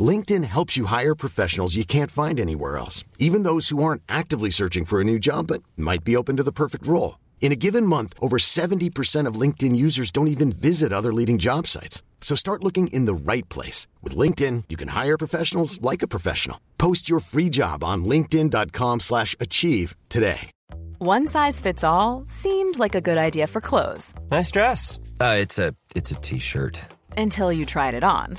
LinkedIn helps you hire professionals you can't find anywhere else, even those who aren't actively searching for a new job but might be open to the perfect role. In a given month, over 70% of LinkedIn users don't even visit other leading job sites. So start looking in the right place. With LinkedIn, you can hire professionals like a professional. Post your free job on linkedin.com slash achieve today. One size fits all seemed like a good idea for clothes Nice dress. Uh, it's a it's a t-shirt. until you tried it on.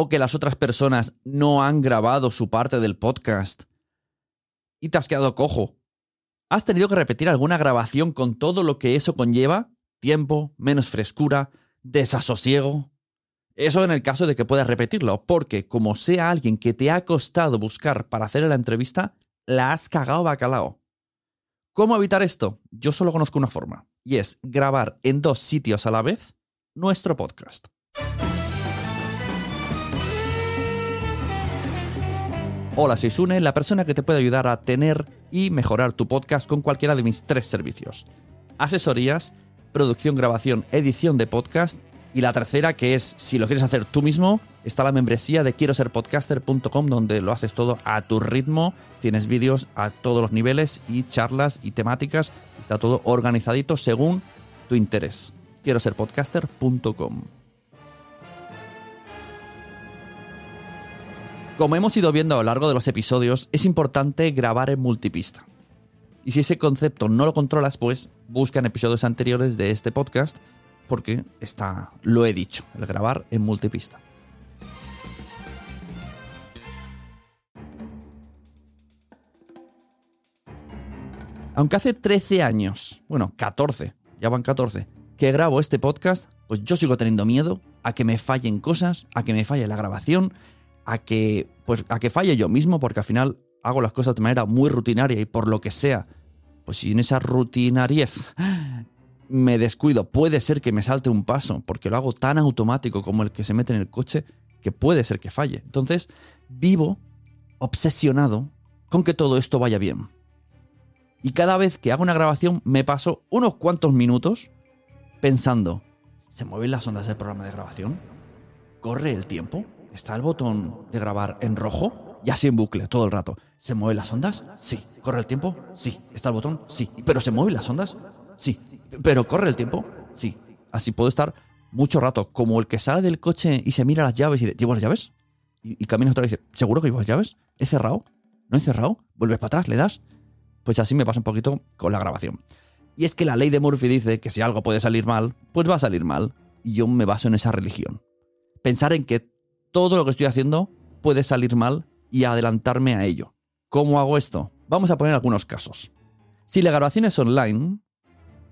o que las otras personas no han grabado su parte del podcast y te has quedado cojo? ¿Has tenido que repetir alguna grabación con todo lo que eso conlleva? Tiempo, menos frescura, desasosiego. Eso en el caso de que puedas repetirlo, porque como sea alguien que te ha costado buscar para hacer la entrevista, la has cagado bacalao. ¿Cómo evitar esto? Yo solo conozco una forma, y es grabar en dos sitios a la vez nuestro podcast. Hola, soy Sune, la persona que te puede ayudar a tener y mejorar tu podcast con cualquiera de mis tres servicios. Asesorías, producción, grabación, edición de podcast y la tercera que es, si lo quieres hacer tú mismo, está la membresía de quiero ser podcaster.com donde lo haces todo a tu ritmo, tienes vídeos a todos los niveles y charlas y temáticas, está todo organizadito según tu interés. Quiero ser podcaster.com. Como hemos ido viendo a lo largo de los episodios, es importante grabar en multipista. Y si ese concepto no lo controlas, pues busca en episodios anteriores de este podcast, porque está, lo he dicho, el grabar en multipista. Aunque hace 13 años, bueno, 14, ya van 14, que grabo este podcast, pues yo sigo teniendo miedo a que me fallen cosas, a que me falle la grabación, a que, pues, a que falle yo mismo, porque al final hago las cosas de manera muy rutinaria y por lo que sea, pues si en esa rutinariez me descuido, puede ser que me salte un paso, porque lo hago tan automático como el que se mete en el coche, que puede ser que falle. Entonces, vivo obsesionado con que todo esto vaya bien. Y cada vez que hago una grabación me paso unos cuantos minutos pensando, ¿se mueven las ondas del programa de grabación? ¿Corre el tiempo? ¿Está el botón de grabar en rojo? Y así en bucle, todo el rato. ¿Se mueven las ondas? Sí. ¿Corre el tiempo? Sí. ¿Está el botón? Sí. ¿Pero se mueven las ondas? Sí. ¿Pero corre el tiempo? Sí. Así puedo estar mucho rato, como el que sale del coche y se mira las llaves y dice, ¿llevo las llaves? Y, y caminas otra vez y dice, ¿seguro que llevo las llaves? ¿He cerrado? ¿No he cerrado? Vuelves para atrás, le das. Pues así me pasa un poquito con la grabación. Y es que la ley de Murphy dice que si algo puede salir mal, pues va a salir mal. Y yo me baso en esa religión. Pensar en que todo lo que estoy haciendo puede salir mal y adelantarme a ello. ¿Cómo hago esto? Vamos a poner algunos casos. Si la grabación es online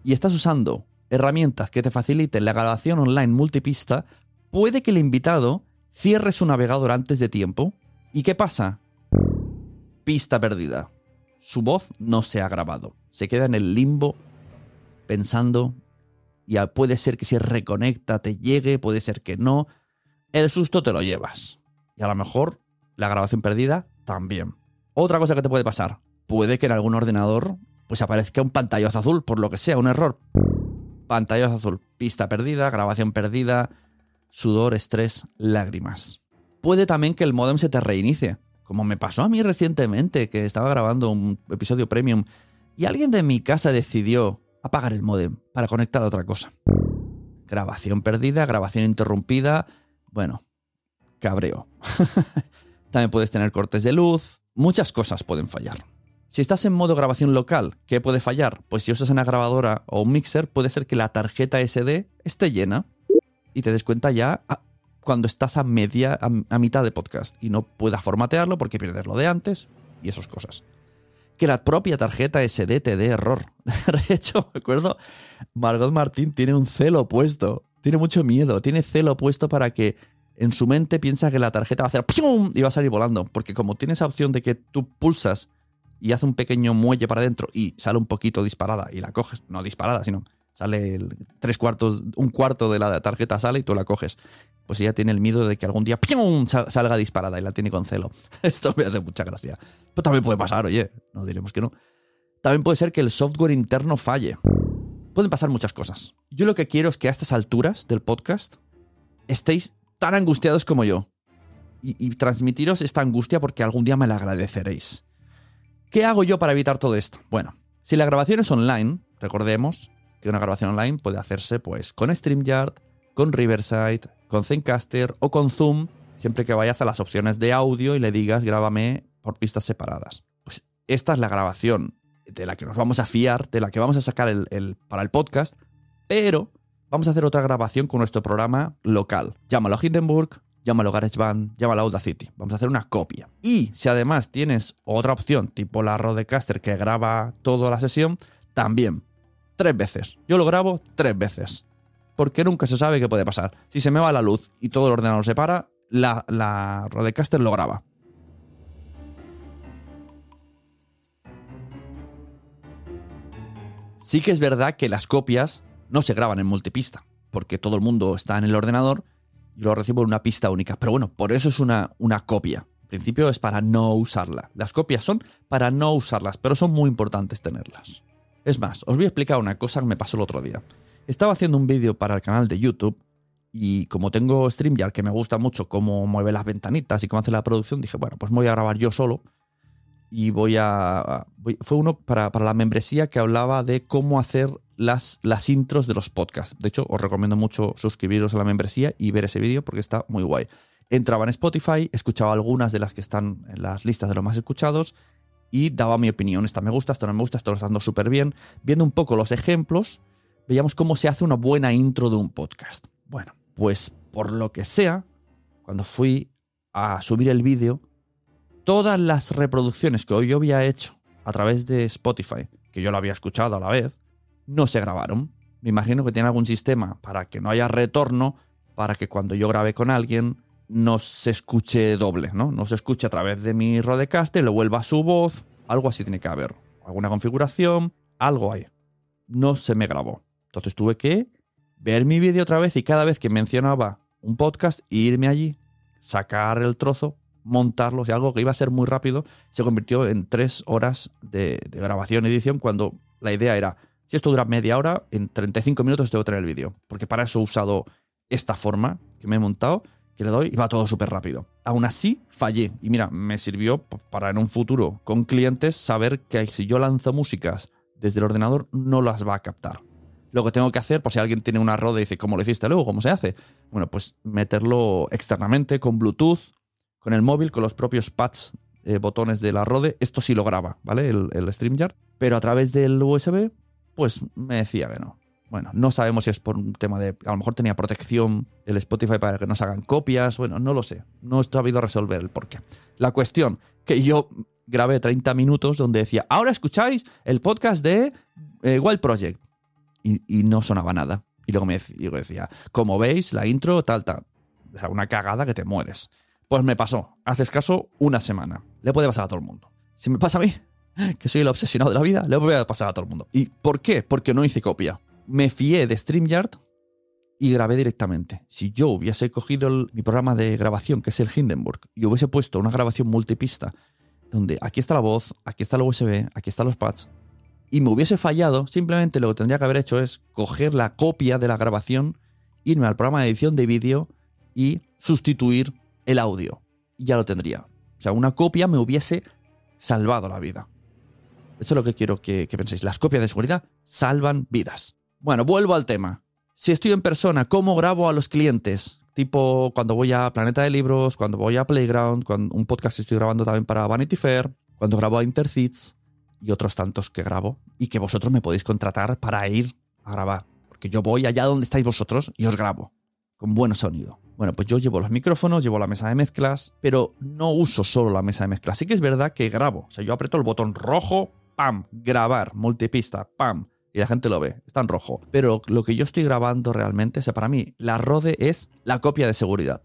y estás usando herramientas que te faciliten la grabación online multipista, puede que el invitado cierre su navegador antes de tiempo. ¿Y qué pasa? Pista perdida. Su voz no se ha grabado. Se queda en el limbo pensando y puede ser que si reconecta te llegue, puede ser que no. El susto te lo llevas. Y a lo mejor la grabación perdida también. Otra cosa que te puede pasar, puede que en algún ordenador pues aparezca un pantallazo azul, por lo que sea, un error. Pantallazo azul, pista perdida, grabación perdida, sudor, estrés, lágrimas. Puede también que el modem se te reinicie, como me pasó a mí recientemente, que estaba grabando un episodio premium y alguien de mi casa decidió apagar el modem para conectar a otra cosa. Grabación perdida, grabación interrumpida, bueno, cabreo. también puedes tener cortes de luz, muchas cosas pueden fallar. Si estás en modo grabación local, ¿qué puede fallar? Pues si usas una grabadora o un mixer, puede ser que la tarjeta SD esté llena y te des cuenta ya ah, cuando estás a media, a, mitad de podcast y no puedas formatearlo porque pierdes lo de antes y esas cosas. Que la propia tarjeta SD te dé error. De hecho, me acuerdo, Margot Martín tiene un celo puesto, tiene mucho miedo, tiene celo puesto para que en su mente piensa que la tarjeta va a hacer ¡pum! y va a salir volando. Porque como tiene esa opción de que tú pulsas y hace un pequeño muelle para adentro y sale un poquito disparada y la coges, no disparada, sino sale tres cuartos, un cuarto de la tarjeta sale y tú la coges. Pues ella tiene el miedo de que algún día ¡pium! salga disparada y la tiene con celo. Esto me hace mucha gracia. Pero también puede pasar, oye, no diremos que no. También puede ser que el software interno falle. Pueden pasar muchas cosas. Yo lo que quiero es que a estas alturas del podcast estéis tan angustiados como yo. Y, transmitiros esta angustia porque algún día me la agradeceréis. ¿Qué hago yo para evitar todo esto? Bueno, si la grabación es online, recordemos que una grabación online puede hacerse pues con StreamYard, con Riverside, con Zencaster o con Zoom, siempre que vayas a las opciones de audio y le digas grábame por pistas separadas. Pues esta es la grabación de la que nos vamos a fiar, de la que vamos a sacar el, para el podcast, pero vamos a hacer otra grabación con nuestro programa local. Llámalo Hindenburg, llámalo GarageBand, llámalo Audacity. Vamos a hacer una copia. Y si además tienes otra opción, tipo la Rodecaster que graba toda la sesión, también. Tres veces. Yo lo grabo tres veces. Porque nunca se sabe qué puede pasar. Si se me va la luz y todo el ordenador se para, la Rodecaster lo graba. Sí que es verdad que las copias no se graban en multipista, porque todo el mundo está en el ordenador lo recibo en una pista única. Pero bueno, por eso es una, una copia. En principio es para no usarla. Las copias son para no usarlas, pero son muy importantes tenerlas. Es más, os voy a explicar una cosa que me pasó el otro día. Estaba haciendo un vídeo para el canal de YouTube y como tengo StreamYard que me gusta mucho cómo mueve las ventanitas y cómo hace la producción, dije, bueno, pues voy a grabar yo solo y voy a... fue uno para, para la membresía que hablaba de cómo hacer las, las intros de los podcasts. De hecho, os recomiendo mucho suscribiros a la membresía y ver ese vídeo porque está muy guay. Entraba en Spotify, escuchaba algunas de las que están en las listas de los más escuchados y daba mi opinión. Esta me gusta, esto no me gusta, esto lo está dando súper bien. Viendo un poco los ejemplos, veíamos cómo se hace una buena intro de un podcast. Bueno, pues por lo que sea, cuando fui a subir el vídeo, todas las reproducciones que yo había hecho a través de Spotify, que yo lo había escuchado a la vez, no se grabaron. Me imagino que tiene algún sistema para que no haya retorno, para que cuando yo grabe con alguien no se escuche doble, ¿no? No se escuche a través de mi Rodecaster, le vuelva su voz, algo así tiene que haber. Alguna configuración, algo hay. No se me grabó. Entonces tuve que ver mi vídeo otra vez y cada vez que mencionaba un podcast, irme allí, sacar el trozo, montarlo, o algo que iba a ser muy rápido, se convirtió en tres horas de, grabación y edición cuando la idea era si esto dura media hora, en 35 minutos tengo que tener el vídeo. Porque para eso he usado esta forma que me he montado, que le doy y va todo súper rápido. Aún así, fallé. Y mira, me sirvió para en un futuro con clientes saber que si yo lanzo músicas desde el ordenador, no las va a captar. Lo que tengo que hacer, por si alguien tiene una Rode y dice, ¿cómo lo hiciste luego? ¿Cómo se hace? Bueno, pues meterlo externamente con Bluetooth, con el móvil, con los propios pads, eh, botones de la Rode. Esto sí lo graba, ¿vale? El, StreamYard. Pero a través del USB pues me decía que no. Bueno, no sabemos si es por un tema de. A lo mejor tenía protección el Spotify para que no hagan copias. Bueno, no lo sé. No he sabido resolver el porqué. La cuestión, que yo grabé 30 minutos donde decía, ahora escucháis el podcast de eh, Wild Project. Y, y no sonaba nada. Y luego me decía, como veis, la intro, tal, tal. O sea, una cagada que te mueres. Pues me pasó, haces caso, una semana. Le puede pasar a todo el mundo. Si me pasa a mí, que soy el obsesionado de la vida, le puede pasar a todo el mundo. ¿Y por qué? Porque no hice copia. Me fié de StreamYard y grabé directamente. Si yo hubiese cogido mi programa de grabación, que es el Hindenburg, y hubiese puesto una grabación multipista, donde aquí está la voz, aquí está la USB, aquí están los pads, y me hubiese fallado, simplemente lo que tendría que haber hecho es coger la copia de la grabación, irme al programa de edición de vídeo y sustituir el audio. Y ya lo tendría. O sea, una copia me hubiese salvado la vida. Esto es lo que quiero que, penséis. Las copias de seguridad salvan vidas. Bueno, vuelvo al tema. Si estoy en persona, ¿cómo grabo a los clientes? Tipo cuando voy a Planeta de Libros, cuando voy a Playground, cuando un podcast estoy grabando también para Vanity Fair, cuando grabo a Intercits y otros tantos que grabo y que vosotros me podéis contratar para ir a grabar. Porque yo voy allá donde estáis vosotros y os grabo con buen sonido. Bueno, pues yo llevo los micrófonos, llevo la mesa de mezclas, pero no uso solo la mesa de mezclas. Sí que es verdad que grabo. O sea, yo aprieto el botón rojo, pam, grabar, multipista, pam, y la gente lo ve, está en rojo. Pero lo que yo estoy grabando realmente, o sea, para mí, la Rode es la copia de seguridad.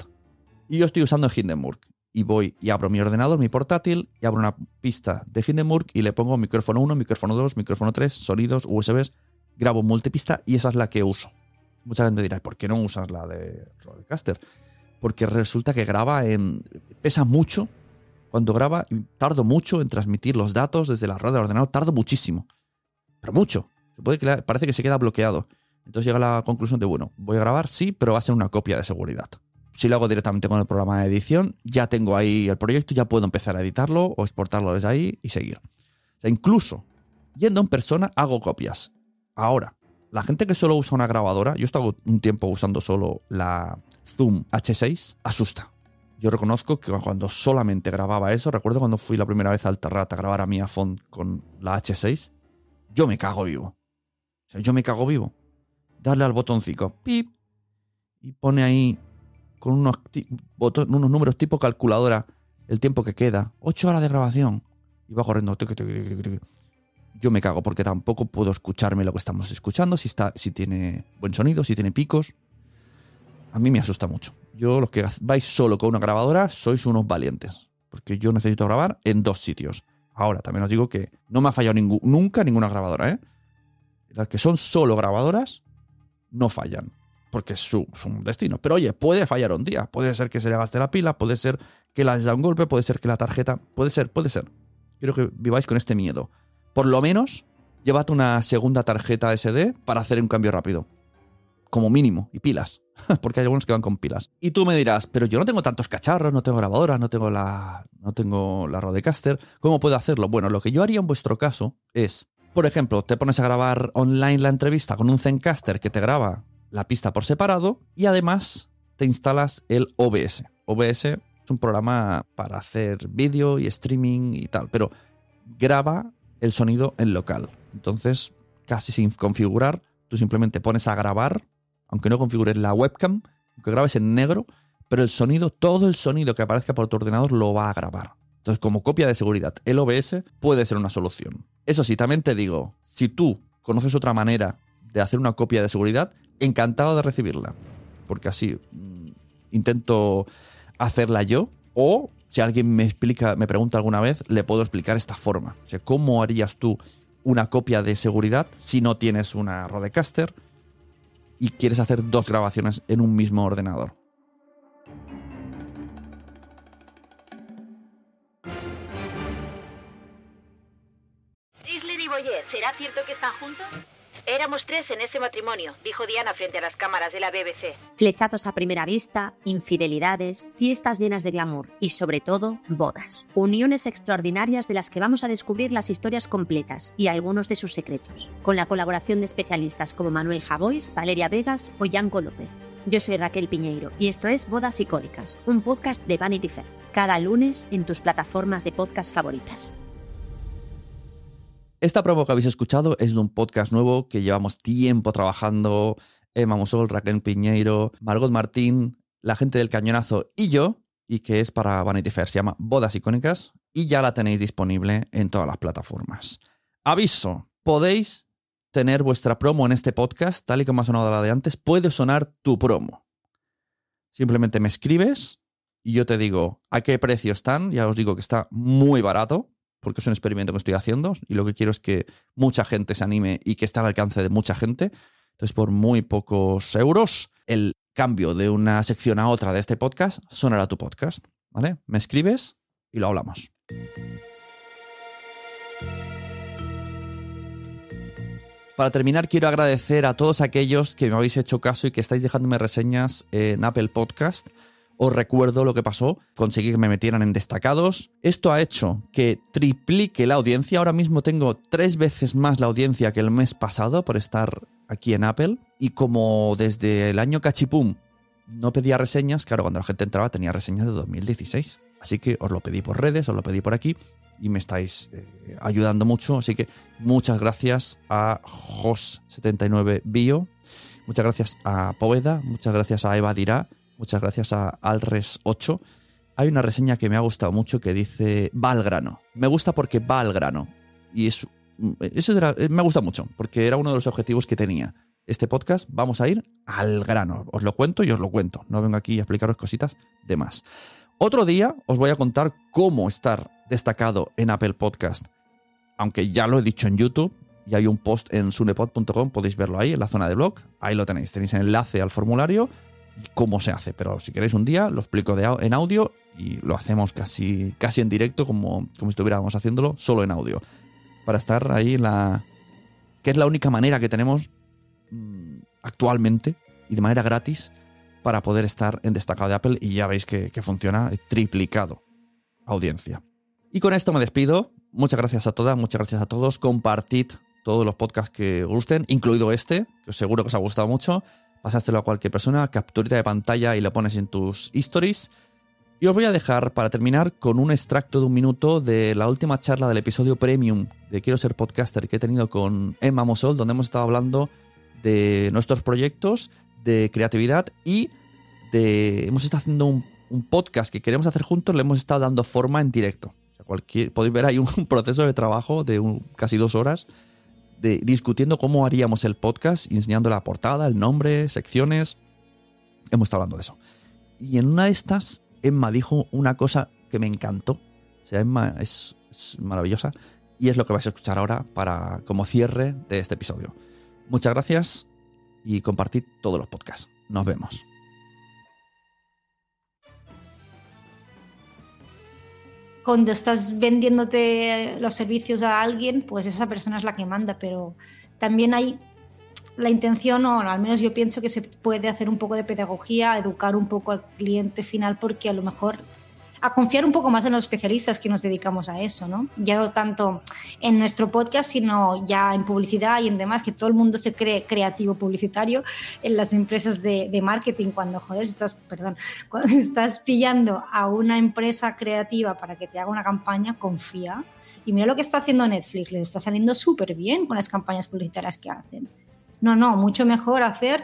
Y yo estoy usando Hindenburg. Y voy y abro mi ordenador, mi portátil, y abro una pista de Hindenburg y le pongo micrófono 1, micrófono 2, micrófono 3, sonidos, USBs, grabo multipista y esa es la que uso. Mucha gente dirá, ¿por qué no usas la de Rodecaster? Porque resulta que graba en. pesa mucho. Cuando graba, tardo mucho en transmitir los datos desde la red del ordenador, tardo muchísimo. Pero mucho. Se puede que parece que se queda bloqueado. Entonces llega a la conclusión de, bueno, voy a grabar, sí, pero va a ser una copia de seguridad. Si lo hago directamente con el programa de edición, ya tengo ahí el proyecto, ya puedo empezar a editarlo o exportarlo desde ahí y seguir. O sea, incluso yendo en persona hago copias. Ahora, la gente que solo usa una grabadora, yo he estado un tiempo usando solo la Zoom H6, asusta. Yo reconozco que cuando solamente grababa eso, recuerdo cuando fui la primera vez al Terrat a grabar a mi iPhone con la H6, yo me cago vivo. O sea, yo me cago vivo. Darle al botoncito, pip, y pone ahí con unos, unos números tipo calculadora el tiempo que queda. 8 horas de grabación. Y va corriendo. Yo me cago porque tampoco puedo escucharme lo que estamos escuchando, si, está, si tiene buen sonido, si tiene picos. A mí me asusta mucho. Yo, los que vais solo con una grabadora, sois unos valientes. Porque yo necesito grabar en dos sitios. Ahora, también os digo que no me ha fallado nunca ninguna grabadora, ¿eh? Las que son solo grabadoras no fallan. Porque es su, destino. Pero oye, puede fallar un día. Puede ser que se le gaste la pila, puede ser que la da un golpe, puede ser que la tarjeta. Puede ser, puede ser. Quiero que viváis con este miedo. Por lo menos, llévate una segunda tarjeta SD para hacer un cambio rápido. Como mínimo. Y pilas. Porque hay algunos que van con pilas. Y tú me dirás, pero yo no tengo tantos cacharros, no tengo grabadoras, no tengo la, no tengo la Rodecaster. ¿Cómo puedo hacerlo? Bueno, lo que yo haría en vuestro caso es, por ejemplo, te pones a grabar online la entrevista con un Zencaster que te graba la pista por separado y además te instalas el OBS. OBS es un programa para hacer vídeo y streaming y tal, pero graba el sonido en local. Entonces, casi sin configurar, tú simplemente pones a grabar, aunque no configures la webcam, aunque grabes en negro, pero el sonido, todo el sonido que aparezca por tu ordenador lo va a grabar. Entonces, como copia de seguridad, el OBS puede ser una solución. Eso sí, también te digo, si tú conoces otra manera de hacer una copia de seguridad, encantado de recibirla. Porque así mm, intento hacerla yo. O si alguien me explica, me pregunta alguna vez, le puedo explicar esta forma. ¿cómo harías tú una copia de seguridad si no tienes una Rodecaster y quieres hacer dos grabaciones en un mismo ordenador? ¿será cierto que están juntos? Éramos tres en ese matrimonio, dijo Diana frente a las cámaras de la BBC. Flechazos a primera vista, infidelidades, fiestas llenas de glamour y sobre todo bodas. Uniones extraordinarias de las que vamos a descubrir las historias completas y algunos de sus secretos, con la colaboración de especialistas como Manuel Javois, Valeria Vegas o Yanko López. Yo soy Raquel Piñeiro y esto es Bodas Icónicas, un podcast de Vanity Fair, cada lunes en tus plataformas de podcast favoritas. Esta promo que habéis escuchado es de un podcast nuevo que llevamos tiempo trabajando. Emma Musol, Raquel Piñeiro, Margot Martín, la gente del Cañonazo y yo, y que es para Vanity Fair. Se llama Bodas Icónicas. y ya la tenéis disponible en todas las plataformas. Aviso, podéis tener vuestra promo en este podcast, tal y como ha sonado la de antes, puede sonar tu promo. Simplemente me escribes y yo te digo a qué precio están. Ya os digo que está muy barato, porque es un experimento que estoy haciendo y lo que quiero es que mucha gente se anime y que esté al alcance de mucha gente. Entonces, por muy pocos euros, el cambio de una sección a otra de este podcast sonará tu podcast. ¿Vale? Me escribes y lo hablamos. Para terminar, quiero agradecer a todos aquellos que me habéis hecho caso y que estáis dejándome reseñas en Apple Podcast. Os recuerdo lo que pasó, conseguí que me metieran en destacados. Esto ha hecho que triplique la audiencia. Ahora mismo tengo tres veces más la audiencia que el mes pasado por estar aquí en Apple. Y como desde el año cachipum no pedía reseñas, claro, cuando la gente entraba tenía reseñas de 2016. Así que os lo pedí por redes, os lo pedí por aquí y me estáis eh, ayudando mucho. Así que muchas gracias a Jos79Bio, muchas gracias a Poveda, muchas gracias a Eva Dirá, muchas gracias a Alres8. Hay una reseña que me ha gustado mucho que dice va al grano. Me gusta porque va al grano. Y eso, eso me gusta mucho, porque era uno de los objetivos que tenía. Este podcast vamos a ir al grano. Os lo cuento y os lo cuento. No vengo aquí a explicaros cositas de más. Otro día os voy a contar cómo estar destacado en Apple Podcast. Aunque ya lo he dicho en YouTube y hay un post en sunepod.com, podéis verlo ahí en la zona de blog. Ahí lo tenéis. Tenéis el enlace al formulario cómo se hace. Pero si queréis un día, lo explico en audio y lo hacemos casi, casi en directo, como, como estuviéramos haciéndolo, solo en audio. Para estar ahí la. que es la única manera que tenemos mm, actualmente y de manera gratis para poder estar en destacado de Apple y ya veis que, funciona triplicado audiencia. Y con esto me despido. Muchas gracias a todas, muchas gracias a todos. Compartid todos los podcasts que gusten, incluido este, que seguro que os ha gustado mucho. Pasástelo a cualquier persona, capturita de pantalla y lo pones en tus stories. Y os voy a dejar para terminar con un extracto de un minuto de la última charla del episodio premium de Quiero ser podcaster que he tenido con Emma Mosol, donde hemos estado hablando de nuestros proyectos de creatividad y de, hemos estado haciendo un, podcast que queremos hacer juntos, le hemos estado dando forma en directo. cualquier, podéis ver ahí un proceso de trabajo de casi dos horas discutiendo cómo haríamos el podcast, enseñando la portada, el nombre, secciones. Hemos estado hablando de eso. Y en una de estas, Emma dijo una cosa que me encantó. O sea, Emma es, es maravillosa. Y es lo que vais a escuchar ahora para como cierre de este episodio. Muchas gracias y compartid todos los podcasts. Nos vemos. Cuando estás vendiéndote los servicios a alguien, pues esa persona es la que manda, pero también hay la intención, o al menos yo pienso que se puede hacer un poco de pedagogía, educar un poco al cliente final, porque a lo mejor a confiar un poco más en los especialistas que nos dedicamos a eso, ¿no? Ya tanto en nuestro podcast, sino ya en publicidad y en demás, que todo el mundo se cree creativo publicitario en las empresas de, marketing, cuando, joder, estás, perdón, cuando estás pillando a una empresa creativa para que te haga una campaña, confía. Y mira lo que está haciendo Netflix, les está saliendo súper bien con las campañas publicitarias que hacen. No, no, mucho mejor hacer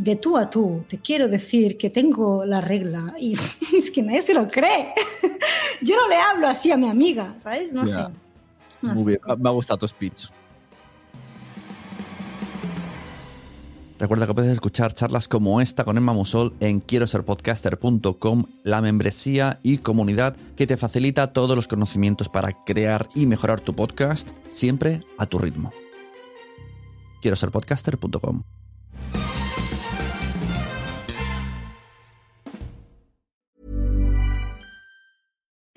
de tú a tú, te quiero decir que tengo la regla y es que nadie se lo cree. Yo no le hablo así a mi amiga, ¿sabes? No sé. Muy bien, me ha gustado tu speech. Recuerda que puedes escuchar charlas como esta con Emma Musol en quiero ser podcaster.com, la membresía y comunidad que te facilita todos los conocimientos para crear y mejorar tu podcast siempre a tu ritmo. Quiero ser podcaster.com.